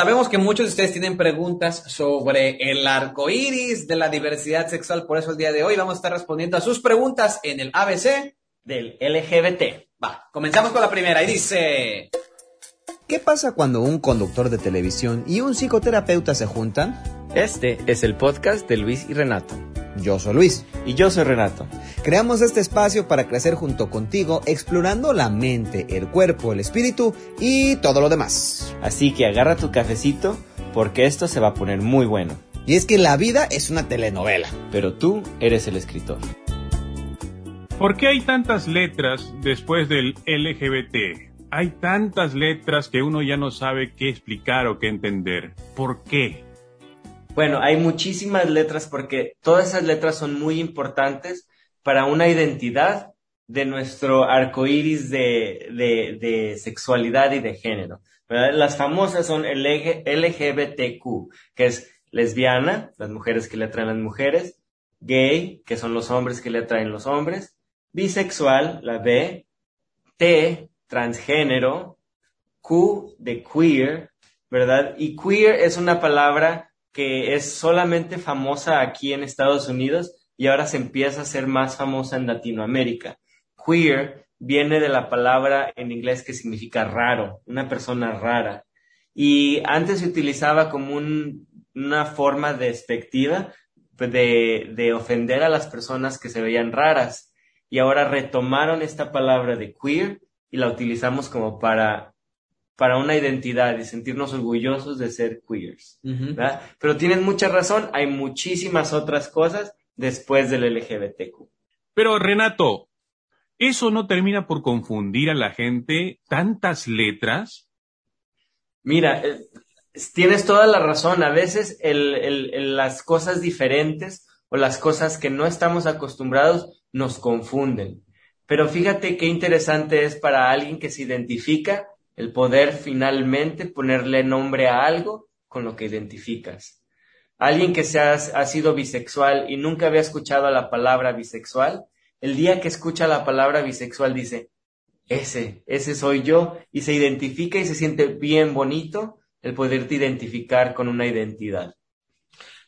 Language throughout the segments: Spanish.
Sabemos que muchos de ustedes tienen preguntas sobre el arco iris de la diversidad sexual, por eso el día de hoy vamos a estar respondiendo a sus preguntas en el ABC del LGBT. Va, comenzamos con la primera y dice... ¿Qué pasa cuando un conductor de televisión y un psicoterapeuta se juntan? Este es el podcast de Luis y Renato. Yo soy Luis. Y yo soy Renato. Creamos este espacio para crecer junto contigo, explorando la mente, el cuerpo, el espíritu y todo lo demás. Así que agarra tu cafecito porque esto se va a poner muy bueno. Y es que la vida es una telenovela. Pero tú eres el escritor. ¿Por qué hay tantas letras después del LGBT? hay tantas letras que uno ya no sabe qué explicar o qué entender. ¿Por qué? Bueno, hay muchísimas letras porque todas esas letras son muy importantes para una identidad de nuestro arco iris de, sexualidad y de género. Las famosas son el LGBTQ, que es lesbiana, las mujeres que le atraen las mujeres, gay, que son los hombres que le atraen los hombres, bisexual, la B, T, transgénero, Q de queer, ¿verdad? Y queer es una palabra que es solamente famosa aquí en Estados Unidos y ahora se empieza a ser más famosa en Latinoamérica. Queer viene de la palabra en inglés que significa raro, una persona rara. Y antes se utilizaba como una forma despectiva de, de ofender a las personas que se veían raras. Y ahora retomaron esta palabra de queer y la utilizamos como para, para una identidad y sentirnos orgullosos de ser queers. Pero tienes mucha razón, hay muchísimas otras cosas después del LGBTQ. Pero Renato, ¿eso no termina por confundir a la gente tantas letras? Mira, eh, tienes toda la razón. A veces las cosas diferentes o las cosas que no estamos acostumbrados nos confunden. Pero fíjate qué interesante es para alguien que se identifica el poder finalmente ponerle nombre a algo con lo que identificas. Alguien que se ha, sido bisexual y nunca había escuchado la palabra bisexual, el día que escucha la palabra bisexual dice, ese, ese soy yo, y se identifica y se siente bien bonito el poderte identificar con una identidad.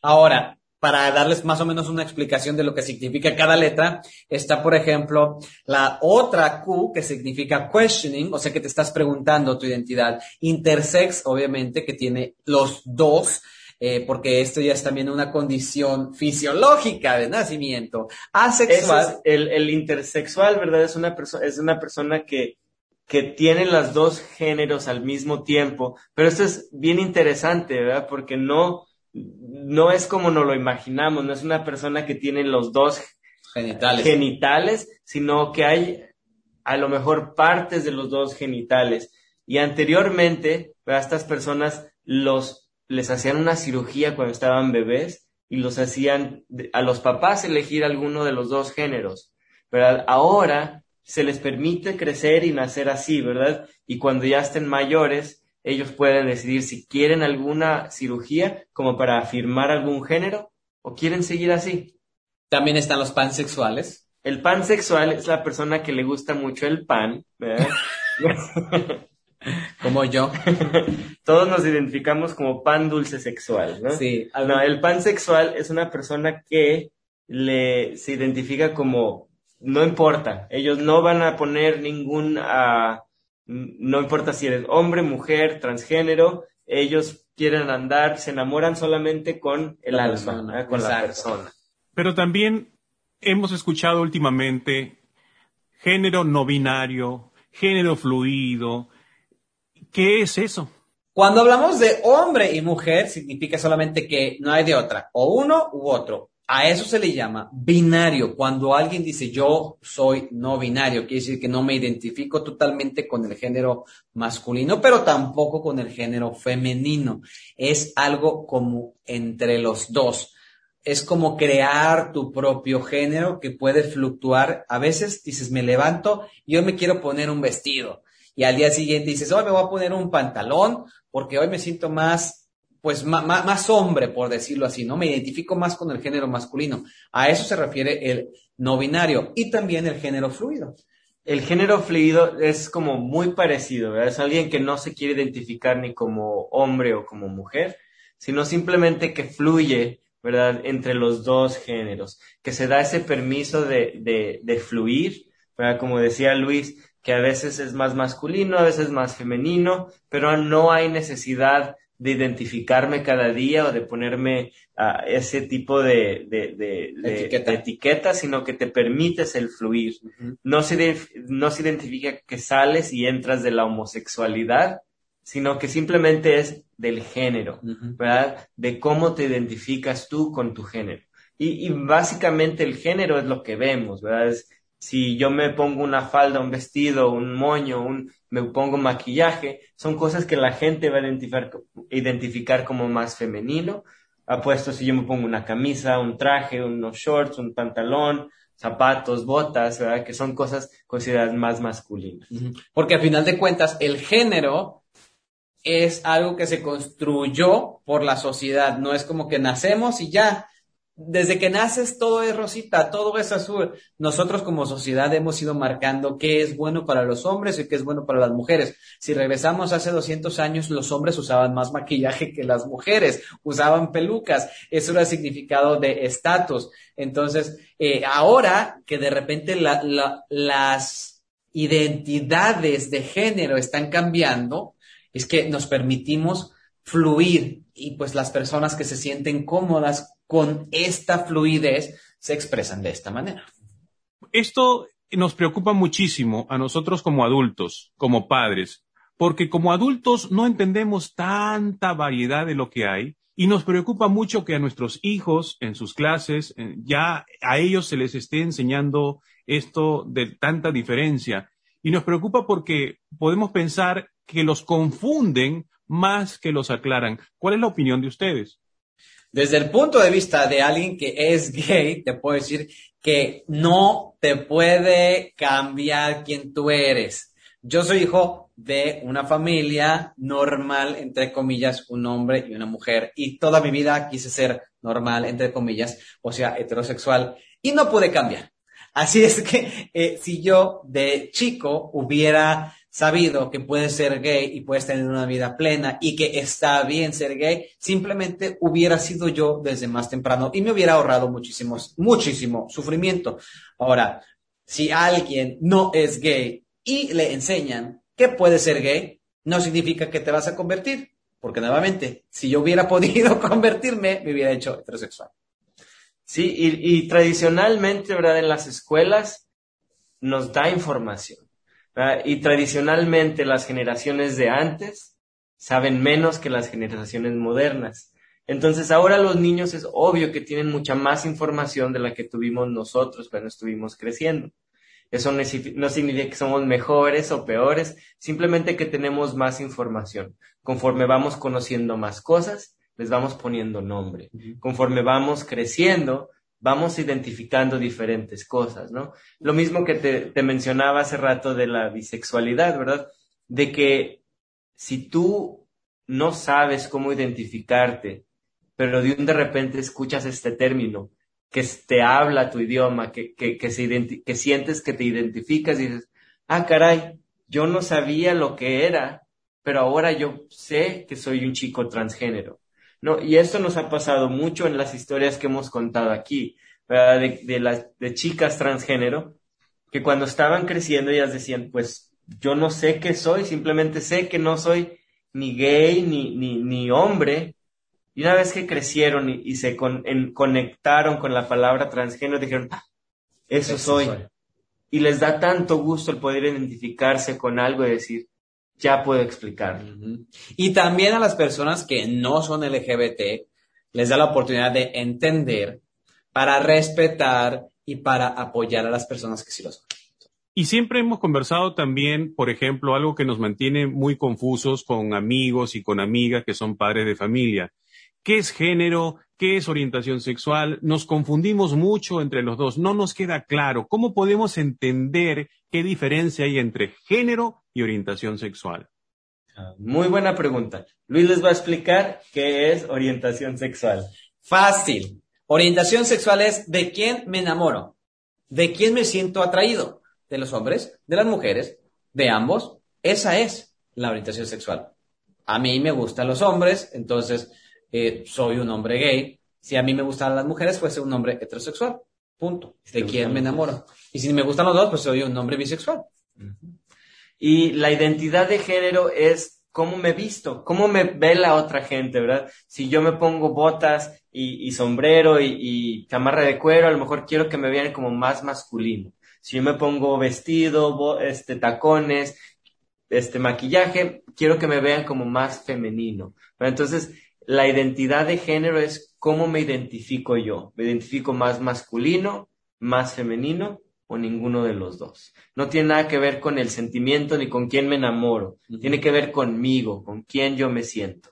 Ahora, para darles más o menos una explicación de lo que significa cada letra, está, por ejemplo, la otra Q que significa questioning, o sea que te estás preguntando tu identidad. Intersex, obviamente, que tiene los dos. Eh, porque esto ya es también una condición fisiológica de nacimiento. Asexual. el, intersexual, ¿verdad? Es una, persona es una persona que, que tiene los dos géneros al mismo tiempo. Pero esto es bien interesante, ¿verdad? Porque no, no es como nos lo imaginamos, no es una persona que tiene los dos genitales, genitales sino que hay a lo mejor partes de los dos genitales. Y anteriormente, a estas personas los, les hacían una cirugía cuando estaban bebés y los hacían a los papás elegir alguno de los dos géneros. Pero ahora se les permite crecer y nacer así, ¿verdad? Y cuando ya estén mayores, ellos pueden decidir si quieren alguna cirugía como para afirmar algún género o quieren seguir así. También están los pansexuales. El pansexual es la persona que le gusta mucho el pan, ¿verdad? como yo. Todos nos identificamos como pan dulce sexual, ¿no? Sí. No, el pansexual es una persona que le, se identifica como, no importa, ellos no van a poner ningún, ah, no importa si eres hombre, mujer, transgénero, ellos quieren andar, se enamoran solamente con el alma, con la persona. Pero también hemos escuchado últimamente género no binario, género fluido. ¿Qué es eso? Cuando hablamos de hombre y mujer, significa solamente que no hay de otra, o uno u otro. A eso se le llama binario. Cuando alguien dice yo soy no binario, quiere decir que no me identifico totalmente con el género masculino, pero tampoco con el género femenino. Es algo como entre los dos. Es como crear tu propio género que puede fluctuar. A veces dices, me levanto y hoy me quiero poner un vestido. Y al día siguiente dices, hoy me voy a poner un pantalón porque hoy me siento más pues más, hombre, por decirlo así, ¿no? Me identifico más con el género masculino. A eso se refiere el no binario y también el género fluido. el género fluido es como muy parecido, ¿verdad? Es alguien que no se quiere identificar ni como hombre o como mujer, sino simplemente que fluye, ¿verdad? Entre los dos géneros, que se da ese permiso de, de, de fluir, ¿verdad? Como decía Luis, que a veces es más masculino, a veces más femenino, pero no hay necesidad de identificarme cada día o de ponerme a ese tipo de, de, etiqueta. sino que te permites el fluir. no, se no se identifica que sales y entras de la homosexualidad, sino que simplemente es del género, ¿verdad? De cómo te identificas tú con tu género. Y, y, básicamente el género es lo que vemos, ¿verdad? Es, si yo me pongo una falda, un vestido, un moño, un, me pongo maquillaje, son cosas que la gente va a identificar, como más femenino. Apuesto si yo me pongo una camisa, un traje, unos shorts, un pantalón, zapatos, botas, ¿verdad? Que son cosas consideradas más masculinas. Porque al final de cuentas, el género es algo que se construyó por la sociedad, no es como que nacemos y ya, desde que naces todo es rosita, todo es azul. Nosotros como sociedad hemos ido marcando qué es bueno para los hombres y qué es bueno para las mujeres. Si regresamos hace 200 años, los hombres usaban más maquillaje que las mujeres, usaban pelucas. Eso era significado de estatus. Entonces, eh, ahora que de repente las identidades de género están cambiando, es que nos permitimos fluir y pues las personas que se sienten cómodas con esta fluidez se expresan de esta manera. Esto nos preocupa muchísimo a nosotros como adultos, como padres, porque como adultos no entendemos tanta variedad de lo que hay y nos preocupa mucho que a nuestros hijos en sus clases eh, ya a ellos se les esté enseñando esto de tanta diferencia. Y nos preocupa porque podemos pensar que los confunden más que los aclaran. ¿Cuál es la opinión de ustedes? Desde el punto de vista de alguien que es gay, te puedo decir que no te puede cambiar quien tú eres. Yo soy hijo de una familia normal, entre comillas, un hombre y una mujer, y toda mi vida quise ser normal, entre comillas, o sea, heterosexual, y no pude cambiar. Así es que eh, si yo de chico hubiera sabido que puedes ser gay y puedes tener una vida plena y que está bien ser gay, simplemente hubiera sido yo desde más temprano y me hubiera ahorrado muchísimo, muchísimo sufrimiento. Ahora, si alguien no es gay y le enseñan que puede ser gay, no significa que te vas a convertir, porque nuevamente, si yo hubiera podido convertirme, me hubiera hecho heterosexual. Sí, y, y tradicionalmente, ¿verdad? En las escuelas nos da información y tradicionalmente las generaciones de antes saben menos que las generaciones modernas. Entonces ahora los niños es obvio que tienen mucha más información de la que tuvimos nosotros cuando estuvimos creciendo. Eso no significa que somos mejores o peores, simplemente que tenemos más información. Conforme vamos conociendo más cosas, les vamos poniendo nombre. Conforme vamos creciendo, vamos identificando diferentes cosas, ¿no? Lo mismo que te, mencionaba hace rato de la bisexualidad, ¿verdad? De que si tú no sabes cómo identificarte, pero de un de repente escuchas este término, que te habla tu idioma, que, que, que, que sientes que te identificas y dices, ah, caray, yo no sabía lo que era, pero ahora yo sé que soy un chico transgénero. No, y esto nos ha pasado mucho en las historias que hemos contado aquí, De, de, las, de chicas transgénero, que cuando estaban creciendo ellas decían, pues yo no sé qué soy, simplemente sé que no soy ni gay ni, ni, ni hombre. Y una vez que crecieron y, se conectaron con la palabra transgénero, dijeron, ah, eso, soy. Y les da tanto gusto el poder identificarse con algo y decir, ya puedo explicar. Y también a las personas que no son LGBT, les da la oportunidad de entender para respetar y para apoyar a las personas que sí lo son. Y siempre hemos conversado también, por ejemplo, algo que nos mantiene muy confusos con amigos y con amigas que son padres de familia. ¿Qué es género? ¿Qué es orientación sexual? Nos confundimos mucho entre los dos. No nos queda claro cómo podemos entender qué diferencia hay entre género y orientación sexual. Muy buena pregunta. Luis les va a explicar qué es orientación sexual. Fácil. Orientación sexual es de quién me enamoro, de quién me siento atraído. de los hombres, de las mujeres, de ambos. Esa es la orientación sexual. A mí me gustan los hombres, entonces eh, soy un hombre gay. Si a mí me gustan las mujeres, soy un hombre heterosexual. Punto. ¿De quién me enamoro? Y si me gustan los dos, pues soy un hombre bisexual. Y la identidad de género es cómo me visto, cómo me ve la otra gente, ¿verdad? Si yo me pongo botas y, sombrero y, y, chamarra de cuero, a lo mejor quiero que me vean como más masculino. Si yo me pongo vestido, este, tacones, este maquillaje, quiero que me vean como más femenino. Entonces, la identidad de género es cómo me identifico yo. ¿Me identifico más masculino, más femenino o ninguno de los dos? No tiene nada que ver con el sentimiento ni con quién me enamoro. Tiene que ver conmigo, con quién yo me siento.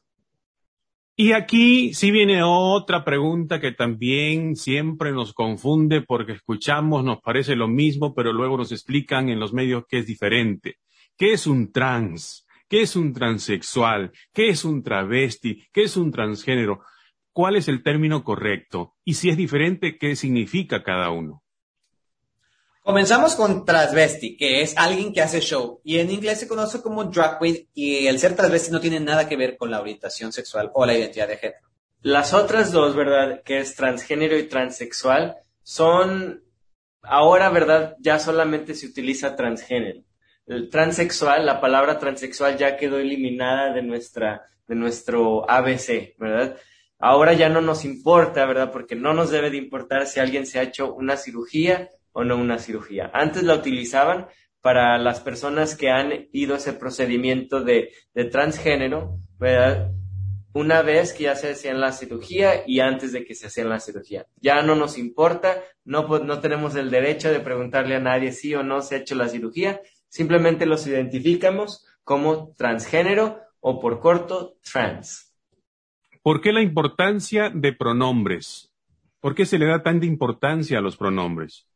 Y aquí sí viene otra pregunta que también siempre nos confunde porque escuchamos, nos parece lo mismo, pero luego nos explican en los medios que es diferente. ¿Qué es un trans? ¿Qué es un transexual? ¿Qué es un travesti? ¿Qué es un transgénero? ¿Cuál es el término correcto? Y si es diferente, ¿qué significa cada uno? Comenzamos con transvesti, que es alguien que hace show. Y en inglés se conoce como drag queen. Y el ser transvesti no tiene nada que ver con la orientación sexual o la identidad de género. Las otras dos, ¿verdad? Que es transgénero y transexual, son ahora, ¿verdad? Ya solamente se utiliza transgénero el transexual, la palabra transexual ya quedó eliminada de nuestra, de nuestro ABC, ¿verdad? Ahora ya no nos importa, ¿verdad? Porque no nos debe de importar si alguien se ha hecho una cirugía o no una cirugía. Antes la utilizaban para las personas que han ido a ese procedimiento de, de transgénero, ¿verdad? Una vez que ya se hacían la cirugía y antes de que se hacían la cirugía. Ya no nos importa, no, no tenemos el derecho de preguntarle a nadie si o no se ha hecho la cirugía, Simplemente los identificamos como transgénero o por corto trans. ¿Por qué la importancia de pronombres? ¿Por qué se le da tanta importancia a los pronombres?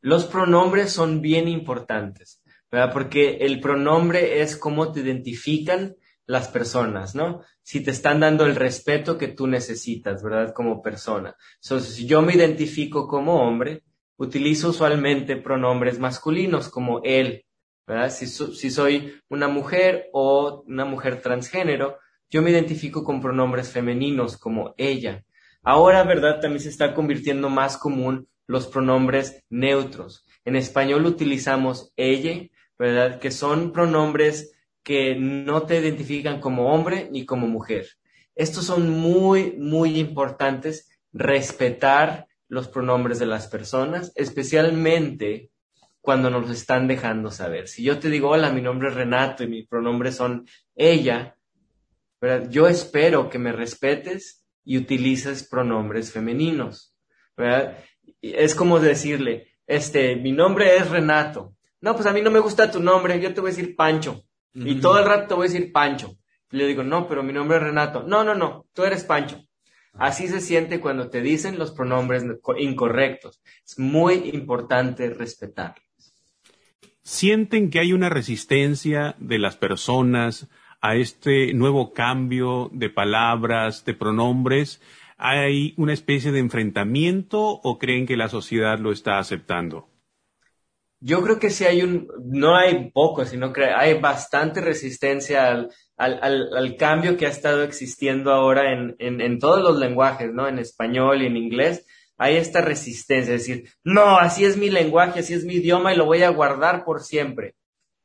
Los pronombres son bien importantes, ¿verdad? Porque el pronombre es cómo te identifican las personas, ¿no? Si te están dando el respeto que tú necesitas, ¿verdad? Como persona. Entonces, si yo me identifico como hombre, utilizo usualmente pronombres masculinos como él, ¿verdad? Si, soy una mujer o una mujer transgénero, yo me identifico con pronombres femeninos como ella. Ahora, ¿verdad? También se está convirtiendo más común los pronombres neutros. En español utilizamos ella, ¿verdad? Que son pronombres que no te identifican como hombre ni como mujer. Estos son muy, muy importantes. Respetar los pronombres de las personas, especialmente cuando nos están dejando saber. Si yo te digo, hola, mi nombre es Renato y mis pronombres son ella, yo espero que me respetes y utilices pronombres femeninos. Es como decirle, este, mi nombre es Renato. No, pues a mí no me gusta tu nombre, yo te voy a decir Pancho. Y todo el rato te voy a decir Pancho. Y le digo, no, pero mi nombre es Renato. No, no, no, tú eres Pancho. Así se siente cuando te dicen los pronombres incorrectos. Es muy importante respetarlos. ¿Sienten que hay una resistencia de las personas a este nuevo cambio de palabras, de pronombres? ¿Hay una especie de enfrentamiento o creen que la sociedad lo está aceptando? Yo creo que sí hay un, no hay poco, sino que hay bastante resistencia al, al, al, cambio que ha estado existiendo ahora en, en, en, todos los lenguajes, ¿no? En español y en inglés, hay esta resistencia, es decir, no, así es mi lenguaje, así es mi idioma y lo voy a guardar por siempre.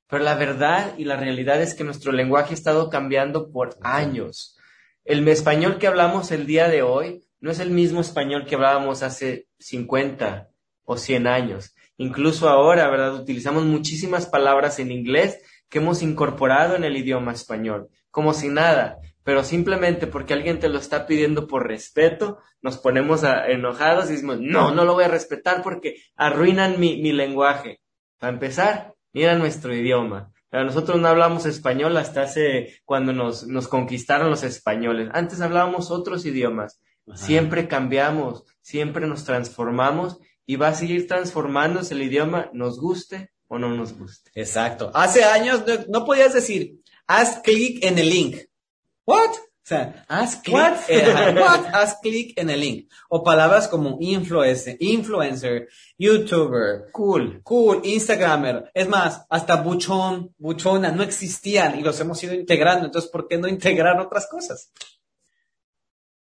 Pero la verdad y la realidad es que nuestro lenguaje ha estado cambiando por años. El español que hablamos el día de hoy no es el mismo español que hablábamos hace 50 o 100 años. Incluso ahora, ¿verdad? Utilizamos muchísimas palabras en inglés que hemos incorporado en el idioma español, como si nada, pero simplemente porque alguien te lo está pidiendo por respeto, nos ponemos enojados y decimos, no, no lo voy a respetar porque arruinan mi, mi lenguaje. Para empezar, mira nuestro idioma. nosotros no hablamos español hasta hace cuando nos, nos conquistaron los españoles. Antes hablábamos otros idiomas. Siempre cambiamos, siempre nos transformamos y va a seguir transformándose el idioma, nos guste o no nos guste. Exacto. Hace años no, podías decir, haz clic en el link. ¿What? O sea, haz clic, eh, what? haz clic en el link. O palabras como influencer, influencer, youtuber, Cool. cool, instagramer. Es más, hasta buchón, buchona no existían y los hemos ido integrando. Entonces, ¿por qué no integrar otras cosas?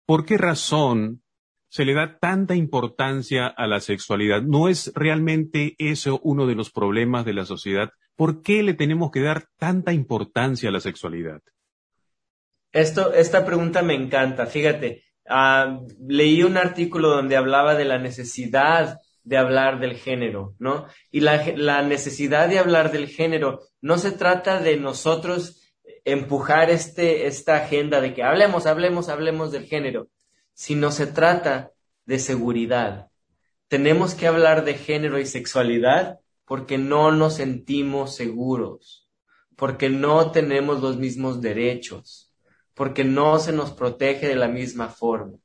¿Por qué razón se le da tanta importancia a la sexualidad? ¿No es realmente eso uno de los problemas de la sociedad? ¿Por qué le tenemos que dar tanta importancia a la sexualidad? Esto, esta pregunta me encanta. Fíjate, ah, leí un artículo donde hablaba de la necesidad de hablar del género, ¿no? Y la, la necesidad de hablar del género no se trata de nosotros empujar este, esta agenda de que hablemos, hablemos, hablemos del género, sino se trata de seguridad. Tenemos que hablar de género y sexualidad porque no nos sentimos seguros, porque no tenemos los mismos derechos, porque no se nos protege de la misma forma.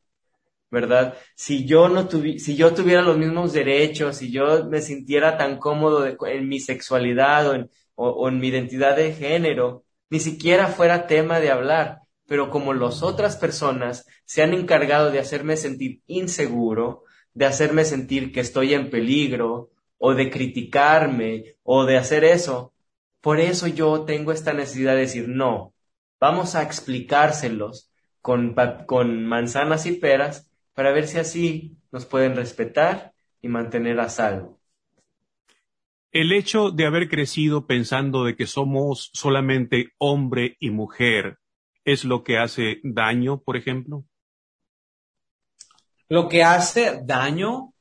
¿Verdad? Si yo no tuvi si yo tuviera los mismos derechos, si yo me sintiera tan cómodo en mi sexualidad o en mi identidad de género, ni siquiera fuera tema de hablar. Pero como las otras personas se han encargado de hacerme sentir inseguro, de hacerme sentir que estoy en peligro, o de criticarme, o de hacer eso, por eso yo tengo esta necesidad de decir, no, vamos a explicárselos con, con manzanas y peras para ver si así nos pueden respetar y mantener a salvo. El hecho de haber crecido pensando de que somos solamente hombre y mujer es lo que hace daño, por ejemplo. Lo que hace daño,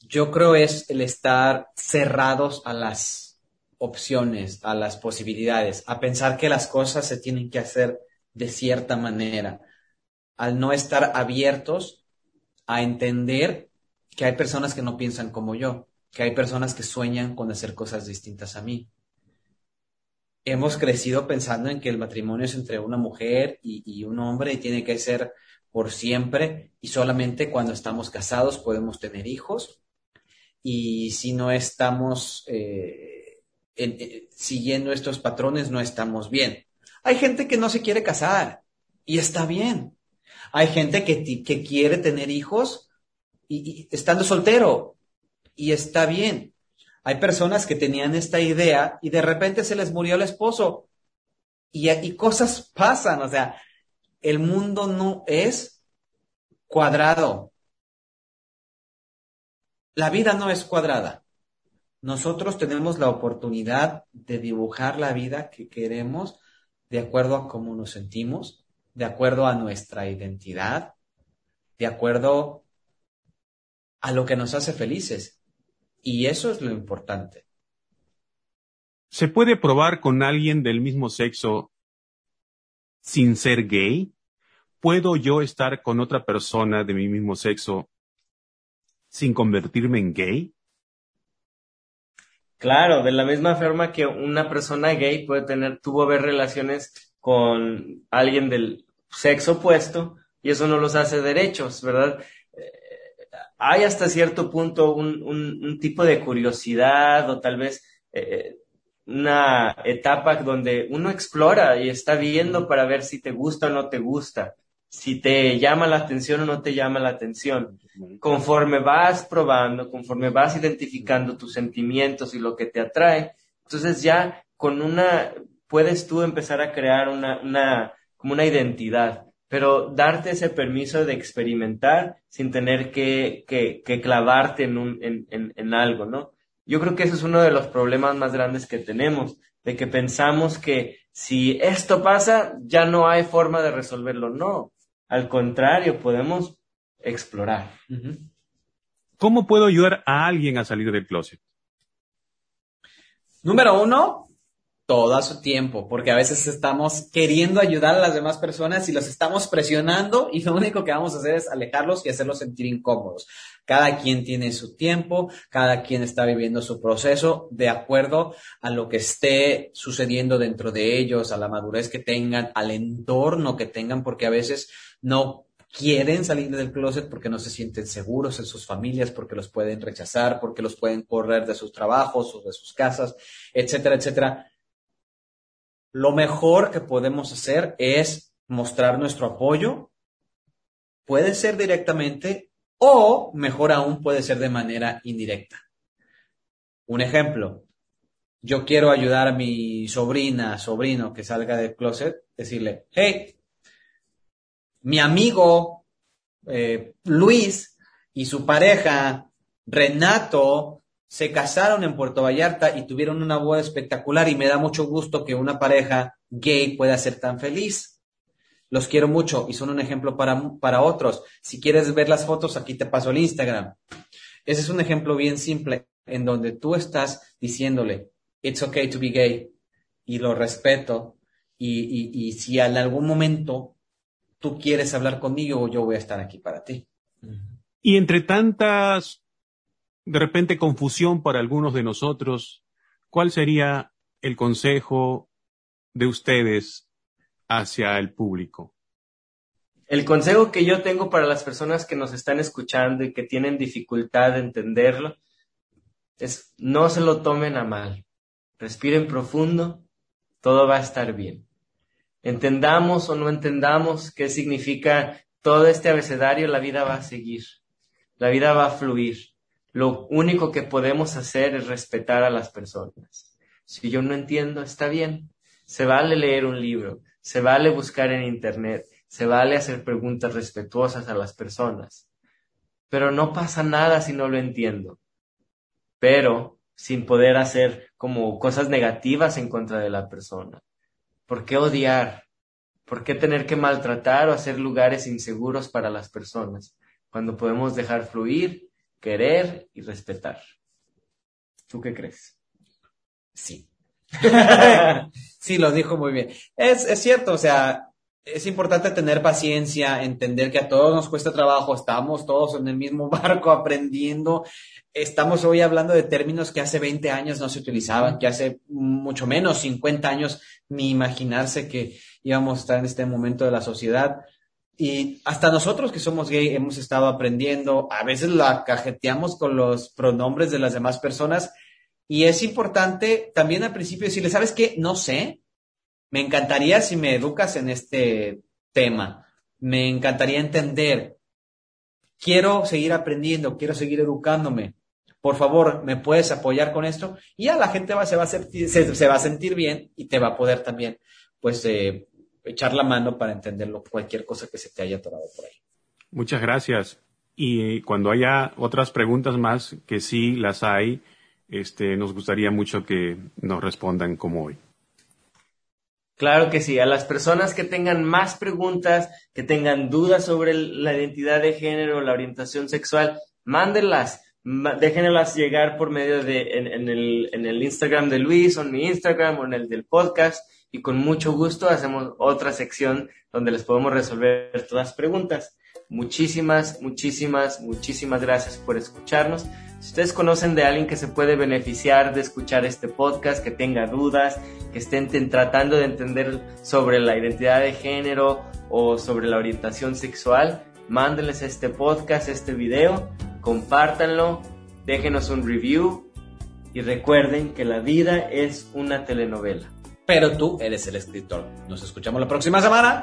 yo creo, es el estar cerrados a las opciones, a las posibilidades, a pensar que las cosas se tienen que hacer de cierta manera, al no estar abiertos a entender que hay personas que no piensan como yo, que hay personas que sueñan con hacer cosas distintas a mí. Hemos crecido pensando en que el matrimonio es entre una mujer y, un hombre y tiene que ser por siempre y solamente cuando estamos casados podemos tener hijos y si no estamos eh, eh, siguiendo estos patrones no estamos bien. Hay gente que no se quiere casar y está bien. Hay gente que, quiere tener hijos y estando soltero y está bien. Hay personas que tenían esta idea y de repente se les murió el esposo y, cosas pasan, o sea, el mundo no es cuadrado. La vida no es cuadrada. Nosotros tenemos la oportunidad de dibujar la vida que queremos de acuerdo a cómo nos sentimos, de acuerdo a nuestra identidad, de acuerdo a lo que nos hace felices. Y eso es lo importante. ¿Se puede probar con alguien del mismo sexo sin ser gay? ¿Puedo yo estar con otra persona de mi mismo sexo sin convertirme en gay? Claro, de la misma forma que una persona gay puede tener, tuvo ver relaciones con alguien del sexo opuesto y eso no los hace derechos, ¿verdad? Hay hasta cierto punto un, un, un tipo de curiosidad o tal vez eh, una etapa donde uno explora y está viendo para ver si te gusta o no te gusta, si te llama la atención o no te llama la atención. Conforme vas probando, conforme vas identificando tus sentimientos y lo que te atrae, entonces ya con una, puedes tú empezar a crear una, una, como una identidad, pero darte ese permiso de experimentar sin tener que, que, que clavarte en, un, en, en, en algo, ¿no? Yo creo que ese es uno de los problemas más grandes que tenemos, de que pensamos que si esto pasa, ya no hay forma de resolverlo. No, al contrario, podemos explorar. ¿Cómo puedo ayudar a alguien a salir del closet? Número uno, todo a su tiempo, porque a veces estamos queriendo ayudar a las demás personas y los estamos presionando y lo único que vamos a hacer es alejarlos y hacerlos sentir incómodos. Cada quien tiene su tiempo, cada quien está viviendo su proceso de acuerdo a lo que esté sucediendo dentro de ellos, a la madurez que tengan, al entorno que tengan, porque a veces no quieren salir del closet porque no se sienten seguros en sus familias, porque los pueden rechazar, porque los pueden correr de sus trabajos o de sus casas, etcétera, etcétera. Lo mejor que podemos hacer es mostrar nuestro apoyo, puede ser directamente o, mejor aún, puede ser de manera indirecta. Un ejemplo, yo quiero ayudar a mi sobrina, sobrino que salga del closet, decirle, hey, mi amigo eh, Luis y su pareja Renato se casaron en Puerto Vallarta y tuvieron una boda espectacular y me da mucho gusto que una pareja gay pueda ser tan feliz. Los quiero mucho y son un ejemplo para, para otros. Si quieres ver las fotos, aquí te paso el Instagram. Ese es un ejemplo bien simple en donde tú estás diciéndole, it's okay to be gay y lo respeto y, y, y si en algún momento tú quieres hablar conmigo, yo voy a estar aquí para ti. Y entre tantas, de repente, confusión para algunos de nosotros, ¿cuál sería el consejo de ustedes hacia el público? El consejo que yo tengo para las personas que nos están escuchando y que tienen dificultad de entenderlo es no se lo tomen a mal. Respiren profundo, todo va a estar bien. Entendamos o no entendamos qué significa todo este abecedario, la vida va a seguir, la vida va a fluir. Lo único que podemos hacer es respetar a las personas. Si yo no entiendo, está bien. Se vale leer un libro, se vale buscar en Internet, se vale hacer preguntas respetuosas a las personas. Pero no pasa nada si no lo entiendo. Pero sin poder hacer como cosas negativas en contra de la persona. ¿Por qué odiar? ¿Por qué tener que maltratar o hacer lugares inseguros para las personas cuando podemos dejar fluir, querer y respetar? ¿Tú qué crees? Sí. sí, lo dijo muy bien. Es, es cierto, o sea, es importante tener paciencia, entender que a todos nos cuesta trabajo, estamos todos en el mismo barco aprendiendo. Estamos hoy hablando de términos que hace 20 años no se utilizaban, que hace mucho menos 50 años ni imaginarse que íbamos a estar en este momento de la sociedad. Y hasta nosotros que somos gay hemos estado aprendiendo, a veces la cajeteamos con los pronombres de las demás personas y es importante también al principio decirle, ¿sabes qué? No sé, me encantaría si me educas en este tema, me encantaría entender, quiero seguir aprendiendo, quiero seguir educándome. Por favor, ¿me puedes apoyar con esto? Y ya la gente va, se, va a sentir, se, se va a sentir bien y te va a poder también, pues, eh, echar la mano para entenderlo, cualquier cosa que se te haya atorado por ahí. Muchas gracias. Y cuando haya otras preguntas más, que sí las hay, este, nos gustaría mucho que nos respondan como hoy. Claro que sí. A las personas que tengan más preguntas, que tengan dudas sobre la identidad de género, la orientación sexual, mándenlas. Déjenlas llegar por medio de en, en, el, en el Instagram de Luis o en mi Instagram o en el del podcast y con mucho gusto hacemos otra sección donde les podemos resolver todas las preguntas. Muchísimas, muchísimas, muchísimas gracias por escucharnos. Si ustedes conocen de alguien que se puede beneficiar de escuchar este podcast, que tenga dudas, que estén tratando de entender sobre la identidad de género o sobre la orientación sexual, mándenles este podcast, este video, compártanlo, déjenos un review y recuerden que la vida es una telenovela pero tú eres el escritor. Nos escuchamos la próxima semana.